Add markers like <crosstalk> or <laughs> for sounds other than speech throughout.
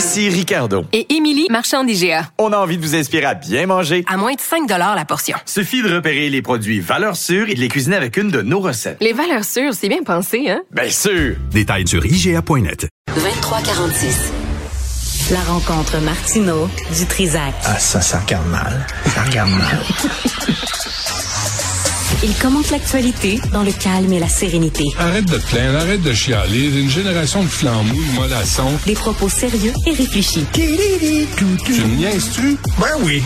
Ici Ricardo. Et Émilie, marchand d'IGA. On a envie de vous inspirer à bien manger. À moins de 5 la portion. Suffit de repérer les produits valeurs sûres et de les cuisiner avec une de nos recettes. Les valeurs sûres, c'est bien pensé, hein? Bien sûr! Détails sur IGA.net. 2346. La rencontre Martino du Trizac. Ah, ça, ça regarde mal. Ça regarde mal. <laughs> Il commente l'actualité dans le calme et la sérénité. Arrête de te plaindre, arrête de chialer. Une génération de flambous, de mollassons. Des propos sérieux et réfléchis. Tu me niaises-tu? Ben oui.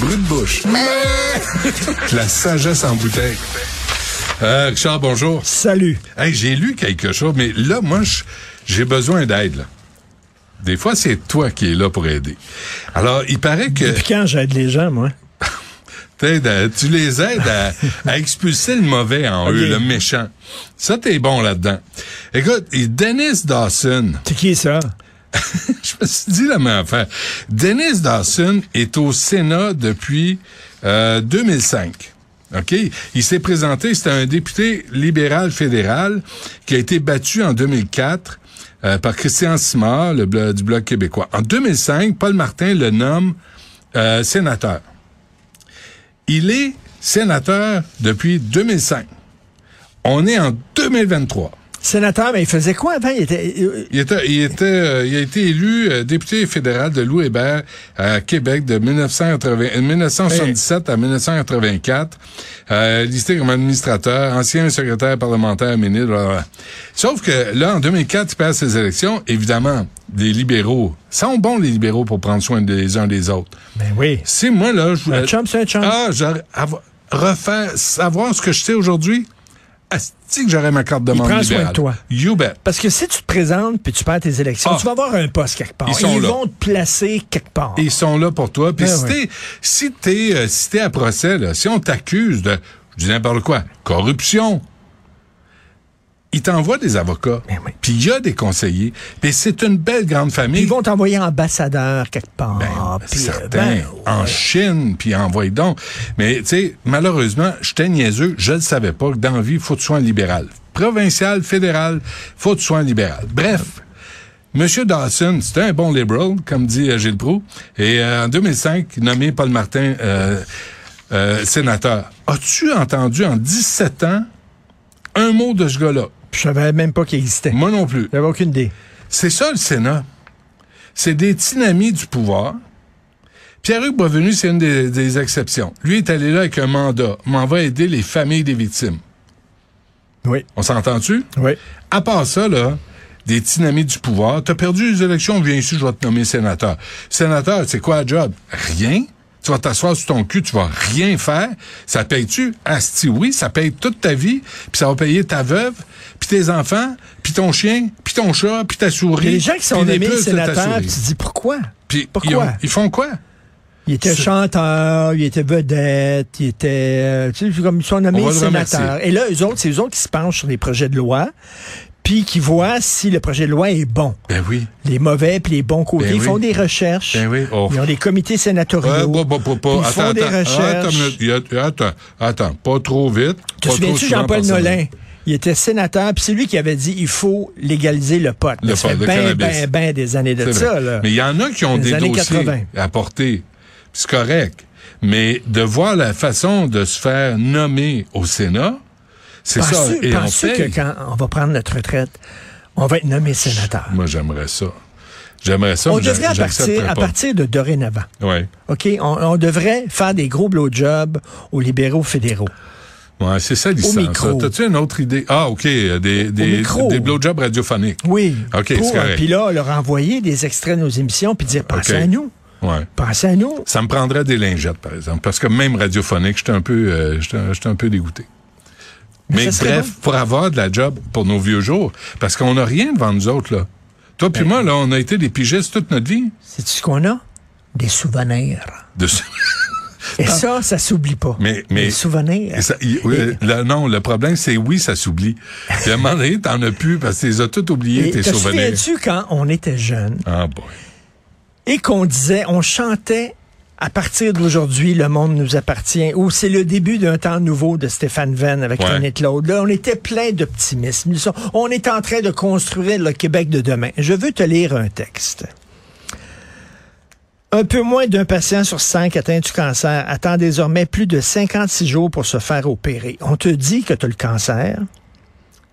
Brut de bouche. <laughs> La sagesse en bouteille. Euh, Richard, bonjour. Salut. Hey, j'ai lu quelque chose, mais là, moi, j'ai besoin d'aide. là. Des fois, c'est toi qui es là pour aider. Alors, il paraît que Depuis quand j'aide les gens, moi? Tu les aides à, à expulser le mauvais en eux, le méchant. Ça, t'es bon là-dedans. Écoute, et Dennis Dawson, C'est qui ça? <laughs> je me suis dit la même affaire. Dennis Dawson est au Sénat depuis euh, 2005. OK? Il s'est présenté, c'était un député libéral fédéral qui a été battu en 2004 euh, par Christian Simard, le du Bloc québécois. En 2005, Paul Martin le nomme euh, sénateur. Il est sénateur depuis 2005. On est en 2023. Sénateur, mais il faisait quoi avant? Il était. euh, Il, était, il, était, euh, il a été élu euh, député fédéral de Louis Hébert à Québec de 1980 euh, 1977 à 1984. Euh, listé comme administrateur, ancien secrétaire parlementaire, ministre. blablabla. Sauf que là, en 2004, il perd ses élections. Évidemment, les libéraux sont bons, les libéraux, pour prendre soin des uns des autres. Ben oui. Si moi, là, je voulais... Un chum, c'est un chum. Ah, refaire, savoir ce que je sais aujourd'hui, asti que j'aurais ma carte de membre prend soin libéral. de toi. You bet. Parce que si tu te présentes puis tu perds tes élections, Ah. tu vas avoir un poste quelque part. Ils sont là. vont te placer quelque part. Ils sont là pour toi. Puis Ben si ouais. t'es si t'es euh, si t'es à procès, là, si on t'accuse de je dis n'importe quoi, corruption, ils t'envoient des avocats. Ben oui. Puis il y a des conseillers. Puis c'est une belle grande famille. Ils vont t'envoyer ambassadeur quelque part. Ben, euh, certains, ben, en. Chine, puis envoie donc. Mais, tu sais, malheureusement, j'étais niaiseux, je ne savais pas que dans la vie, il faut que tu sois un libéral. Provincial, fédéral, faut que tu sois un libéral. Bref, Monsieur Dawson, c'était un bon liberal, comme dit euh, Gilles Proulx, et euh, en 2005, nommé Paul Martin euh, sénateur. As-tu entendu en 17 ans un mot de ce gars-là? Je savais même pas qu'il existait. Moi non plus. J'avais aucune idée. C'est ça le Sénat. C'est des dynamis du pouvoir. Pierre-Hugues Boisvenu, c'est une des, des exceptions. Lui est allé là avec un mandat. M'en va aider les familles des victimes. Oui. On s'entend-tu? Oui. À part ça, là, des dynamis du pouvoir, t'as perdu les élections, viens ici, je vais te nommer sénateur. Sénateur, c'est quoi la job? Rien. Tu vas t'asseoir sur ton cul, tu vas rien faire. Ça paye-tu? Asti, oui, ça paye toute ta vie, puis ça va payer ta veuve, puis tes enfants, puis ton chien, puis ton chat, puis ta souris. Il y a des gens qui sont les nommés sénateurs, tu te dis pourquoi? Puis Pourquoi? Ils, ont- ils font quoi? Il était chanteur, il était vedette, il était, euh, tu sais, comme ils sont nommés sénateurs. Et là, eux autres, c'est eux autres qui se penchent sur les projets de loi, puis qui voient si le projet de loi est bon. Ben oui. Les mauvais puis les bons côtés. Ben ils oui. font des recherches. Ben oui. Oh. Ils ont des comités sénatoriaux. Bah, bah, bah, bah, ils attends, font des attends, recherches. attends, attends, attends, pas trop vite. Te souviens-tu Jean-Paul. Nolin? Il était sénateur, puis c'est lui qui avait dit il faut légaliser le pot. Le ça pot, fait le bien, cannabis. bien, bien des années de ça. Là. Mais il y en a qui ont des dossiers 80. à porter. C'est correct. Mais de voir la façon de se faire nommer au Sénat, c'est ça. Et on que quand on va prendre notre retraite, on va être nommé sénateur? Moi, j'aimerais ça. J'aimerais ça, On devrait, à partir, à partir de dorénavant, Ouais. OK, on, on devrait faire des gros blowjobs aux libéraux fédéraux. Ouais, c'est ça l'histoire. T'as-tu une autre idée? Ah, OK. euh, Des, des, des blowjobs radiophoniques. Oui. OK, c'est Pour, correct. Puis là, leur envoyer des extraits de nos émissions puis dire pensez à nous. Ouais. Pensez à nous. Ça me prendrait des lingettes, par exemple. Parce que même radiophonique, j'étais un peu, euh, j'étais un peu dégoûté. Mais bref, bon. pour avoir de la job pour nos vieux jours, parce qu'on n'a rien devant nous autres, là. Toi puis moi, là, on a été des pigistes toute notre vie. C'est ce qu'on a? Des souvenirs. De... <laughs> Et ça, ça s'oublie pas. Mais, mais Les souvenirs. Non, le problème, c'est oui, ça s'oublie. Puis à un moment donné, t'en as plus parce que tu les as tout oubliés, tes te souvenirs. souviens-tu quand on était jeunes Ah, boy. et qu'on disait, on chantait à partir d'aujourd'hui, le monde nous appartient, ou c'est le début d'un temps nouveau de Stéphane Venn avec Ouais. René Claude. Là, on était plein d'optimisme. On est en train de construire le Québec de demain. Je veux te lire un texte. Un peu moins d'un patient sur cinq atteint du cancer attend désormais plus de 56 jours pour se faire opérer. On te dit que tu as le cancer,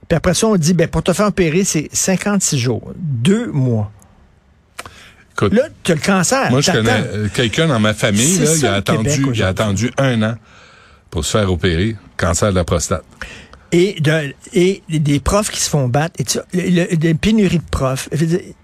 puis après ça, on dit, ben, pour te faire opérer, c'est 56 jours, deux mois. Écoute, Là, tu as le cancer. moi, je connais euh, quelqu'un dans ma famille, là, il a attendu, Québec il a aujourd'hui. attendu un an pour se faire opérer, cancer de la prostate. et, de- et des profs qui se font battre, et le, le- des pénuries de profs. Je veux dire, c'est-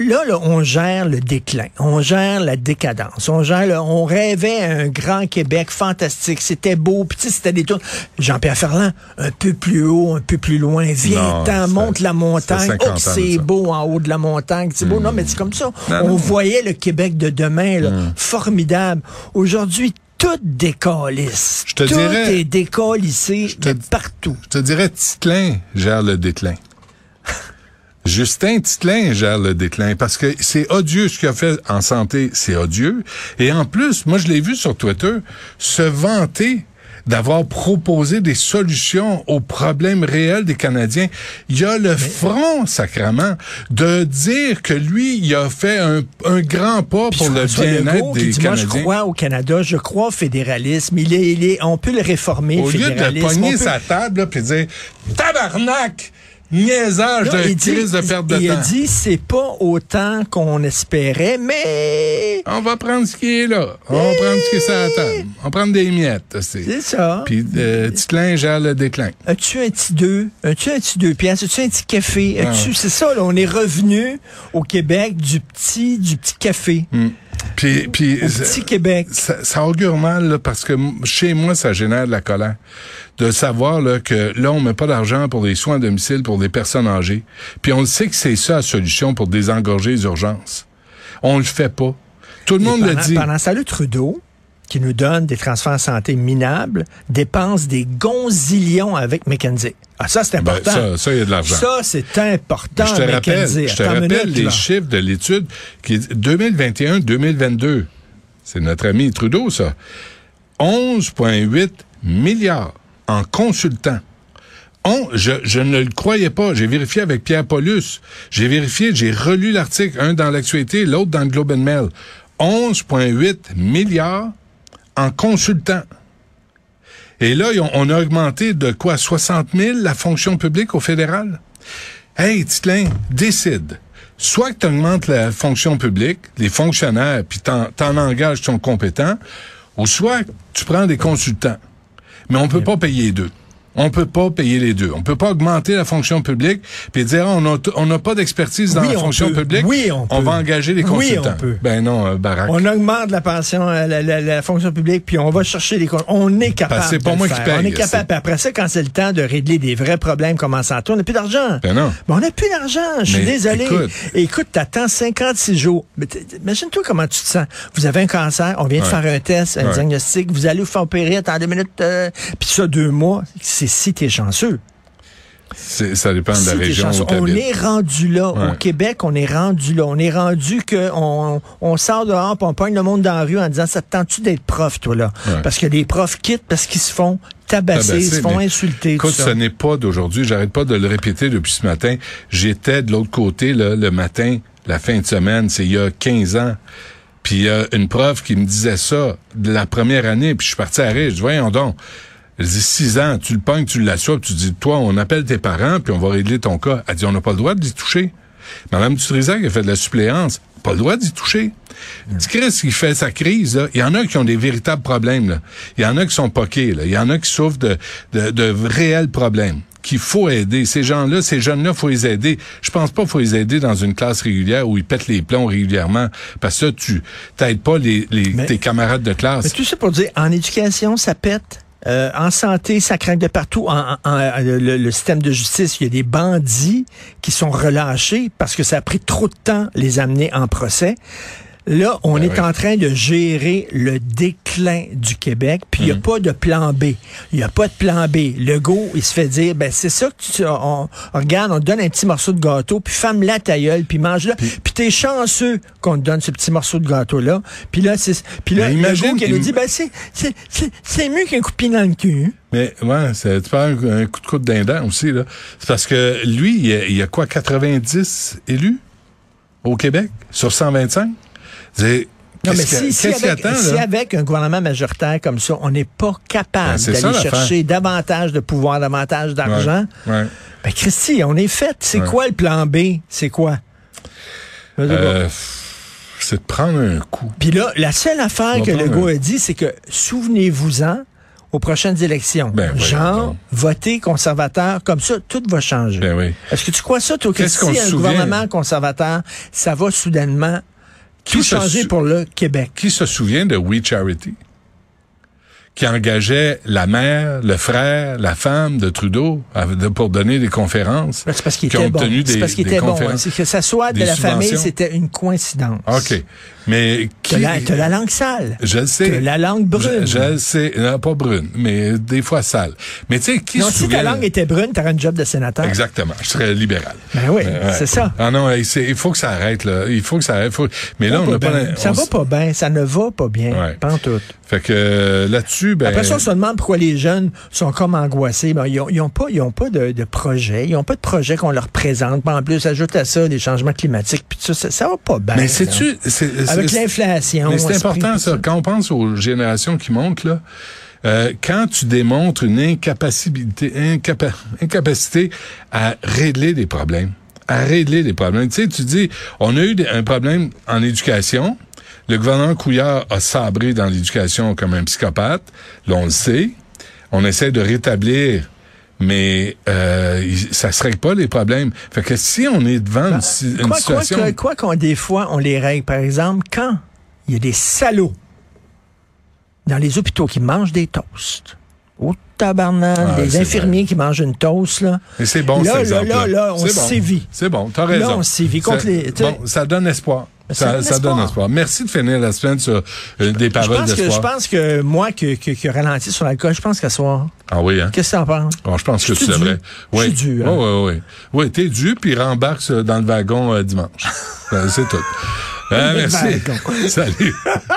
Là, là, on gère le déclin, on gère la décadence, on gère, le- on rêvait un grand Québec fantastique, c'était beau, sais, c'était des tours. Jean-Pierre Ferland, un peu plus haut, un peu plus loin, viens, t'en, monte la montagne, oh, 50 ans de c'est beau en haut de la montagne, c'est beau. Non, mais c'est comme ça. Non, on non. voyait le Québec de demain, là, formidable. Aujourd'hui, tout décalisse. Je te tout dirais- est décalissé te- de partout. Je te dirais, Titlin gère le déclin. Justin Titlin gère le déclin parce que c'est odieux ce qu'il a fait en santé, c'est odieux. Et en plus, moi je l'ai vu sur Twitter, se vanter d'avoir proposé des solutions aux problèmes réels des Canadiens. Il y a le front, sacrement, de dire que lui, il a fait un, un grand pas Puis pour le bien-être des dit, Moi, je Canadiens. crois au Canada, je crois au fédéralisme. Il est, il est, on peut le réformer, Au le lieu de pogner sa table là, puis dire tabarnak, niaisage Non, de il dit- crise de perte de il a temps. dit, c'est pas autant qu'on espérait, mais On va prendre ce qui est là. On va prendre ce qui est sur la table. On va prendre des miettes. c'est- c'est ça. Puis euh, Titlin gère le déclin. As-tu un petit deux? As-tu un petit deux piastres? As-tu un petit café? Ah. As-tu, c'est ça, là, on est revenu au Québec du petit, du petit café. Puis, puis Au ça- petit Québec. ça, ça augure mal là, parce que chez moi, ça génère de la colère. De savoir là, que là, on met pas d'argent pour des soins à domicile pour des personnes âgées. Puis on le sait que c'est ça la solution pour désengorger les urgences. On le fait pas. Tout le monde le dit. Pendant ça, le Trudeau, qui nous donne des transferts en santé minables, dépense des gonzillions avec McKenzie. Ah, ça, c'est Ben, important. ça, ça, il y a de l'argent. Ça, c'est important, je te rappelle, je te rappelle minute, les chiffres de l'étude qui est 2021-2022. C'est notre ami Trudeau, ça. 11,8 milliards en consultant. On, je, je ne le croyais pas. J'ai vérifié avec Pierre Paulus. J'ai vérifié, j'ai relu l'article, un dans l'actualité, l'autre dans le Globe and Mail. 11,8 milliards en consultant. Et là, on a augmenté de quoi? 60 000 la fonction publique au fédéral? Hey, Titlin, décide. Soit que tu augmentes la fonction publique, les fonctionnaires, puis t'en, t'en engages qui sont compétents, ou soit tu prends des consultants. Mais on peut pas payer deux. On peut pas payer les deux. On peut pas augmenter la fonction publique puis dire Ah, on on n'a pas d'expertise dans Oui, la on fonction peut. publique. Oui, on peut. va engager Oui, consultants. on peut. Ben non, euh, Barack. On augmente la pension, euh, la, la- la fonction publique, puis on va chercher les... On est capable c'est pas de moi le qui paye, On est capable. après ça, quand c'est le temps de régler des vrais problèmes comme en santé, on n'a plus d'argent. Ben non. Mais on n'a plus d'argent. Je suis désolé. écoute. Écoute, t'attends 56 jours. Imagine-toi comment tu te sens. Vous avez un cancer, on vient de faire un test, un Ouais. diagnostic, vous allez vous faire opérer, attends deux minutes, euh, puis ça, deux mois. C'est si t'es chanceux. C'est- ça dépend de la Si région où On est rendu là. Au. Québec, on est rendu là. On est rendu que on, sort dehors puis on pogne le monde dans la rue en disant ça te tente-tu d'être prof, toi, là? Ouais. Parce que les profs quittent parce qu'ils se font tabasser, ils se font insulter. Écoute, tout ce ça. n'est pas d'aujourd'hui. J'arrête pas de le répéter depuis ce matin. J'étais de l'autre côté là, le matin, la fin de semaine, c'est il y a 15 ans. Puis il y a une prof qui me disait ça de la première année, puis je suis parti à rire. Je dis, voyons donc. Elle dit, 6 ans, tu le pognes, tu l'assois, tu dis, toi, on appelle tes parents, puis on va régler ton cas. Elle dit, on n'a pas le droit d'y toucher. Madame Dutrisac a fait de la suppléance. Pas le droit d'y toucher. Elle dit, Chris, qui fait sa crise, là, il y en a qui ont des véritables problèmes. Là. Il y en a qui sont poqués. Là. Il y en a qui souffrent de, de, de réels problèmes qu'il faut aider. Ces gens-là, ces jeunes-là, faut les aider. Je pense pas qu'il faut les aider dans une classe régulière où ils pètent les plombs régulièrement. Parce que ça, tu t'aides pas les, les, Mais- tes camarades de Mais classe. tout ça pour dire, en éducation, ça pète? Euh, en santé, ça craque de partout. En, en- le, le système de justice, il y a des bandits qui sont relâchés parce que ça a pris trop de temps les amener en procès. Là, on Ben est oui. en train de gérer le déclin du Québec, puis il n'y a pas de plan B. Il n'y a pas de plan B. Legault, il se fait dire, ben c'est ça que tu... On, regarde, on te donne un petit morceau de gâteau, puis femme-la ta gueule, puis mange-le. Puis t'es chanceux qu'on te donne ce petit morceau de gâteau-là. Puis là, c'est... Puis là, imagine Legault qui qu'il- nous dit, ben c'est, c'est, c'est, mieux qu'un coup de pied dans le cul. Mais ouais, c'est- tu parles un, un coup de coude d'un aussi là. C'est parce que lui, il y, a, il y a quoi 90 élus au Québec sur 125 C'est Non, mais si, si, avec, attend si avec un gouvernement majoritaire comme ça, on n'est pas capable Ben, d'aller chercher davantage de pouvoir, davantage d'argent, Ouais, ouais. ben Christy, on est fait. C'est Ouais. quoi le plan B? C'est quoi? Euh, c'est de prendre un coup. Puis là, la seule affaire que Legault un- a dit, c'est que souvenez-vous-en aux prochaines élections. Ben, Genre, votez conservateur, comme ça, tout va changer. Ben oui. Est-ce que tu crois ça, toi, que si un souvient? gouvernement conservateur, ça va soudainement Qui se sou- pour le Québec? Qui se souvient de We Charity? Qui engageait la mère, le frère, la femme de Trudeau à- de- pour donner des conférences. Ben, C'est parce qu'il était bon. obtenu C'est parce qu'il était bon. hein. C'est que ça soit de la famille, c'était une coïncidence. OK. Mais qui... T'as la, langue sale. Je le sais. T'as la langue brune. Je, le sais. Non, pas brune, mais des fois sale. Mais tu sais, qui non, se si ta langue était brune, t'aurais un job de sénateur. Exactement. Je serais libéral. Ben oui, Euh, ouais. c'est ça. Ah non, il faut que ça arrête, là. Il faut que ça arrête. Faut- Mais là, on va n'a pas... bien. la- Ça va pas bien, ça ne va pas bien. Ouais. Pas en tout. Fait que euh, là-dessus, ben... Après ça, on se demande pourquoi les jeunes sont comme angoissés. Ben, ils, ont, ils ont pas, ils ont pas de, de projet. Ils ont pas de projet qu'on leur présente. Puis en plus, ajoute à ça des changements climatiques. Puis ça, ça, ça va pas bien. Mais là. sais-tu... c'est- Avec l'inflation. Mais c'est important, ça. Quand on pense aux générations qui montent, là, euh, quand tu démontres une incapacité, incapa- incapacité à régler des problèmes, à régler des problèmes. Tu sais, tu dis, on a eu un problème en éducation. Le gouvernement Couillard a sabré dans l'éducation comme un psychopathe. Là, on le sait. On essaie de rétablir, mais euh, ça se règle pas les problèmes. Fait que si on est devant une, une Quoi, quoi, situation... que- quoi qu'on des fois, on les règle. Par exemple, quand il y a des salauds dans les hôpitaux qui mangent des toasts. Au tabarnak, Ah, des infirmiers qui mangent une toast, là. Mais c'est bon, Là, cet là, là, là, on C'est bon. sévit. C'est bon, t'as raison. Là, on sévit contre les- Bon, ça donne espoir. Ça Ça, donne espoir. Merci de finir la semaine sur euh, des Je paroles que, je d'espoir. pense que moi, qui que, que ralenti sur l'alcool, je pense qu'à soir. Ah oui, hein? Qu'est-ce que t'en penses? Bon, je pense que Je devrais. Je Oui, suis dû, hein. Oui, oui, oui. Oui, t'es dû, puis rembarque dans le wagon euh, dimanche. <laughs> Euh, c'est tout. Euh, merci. <laughs> Salut. <laughs>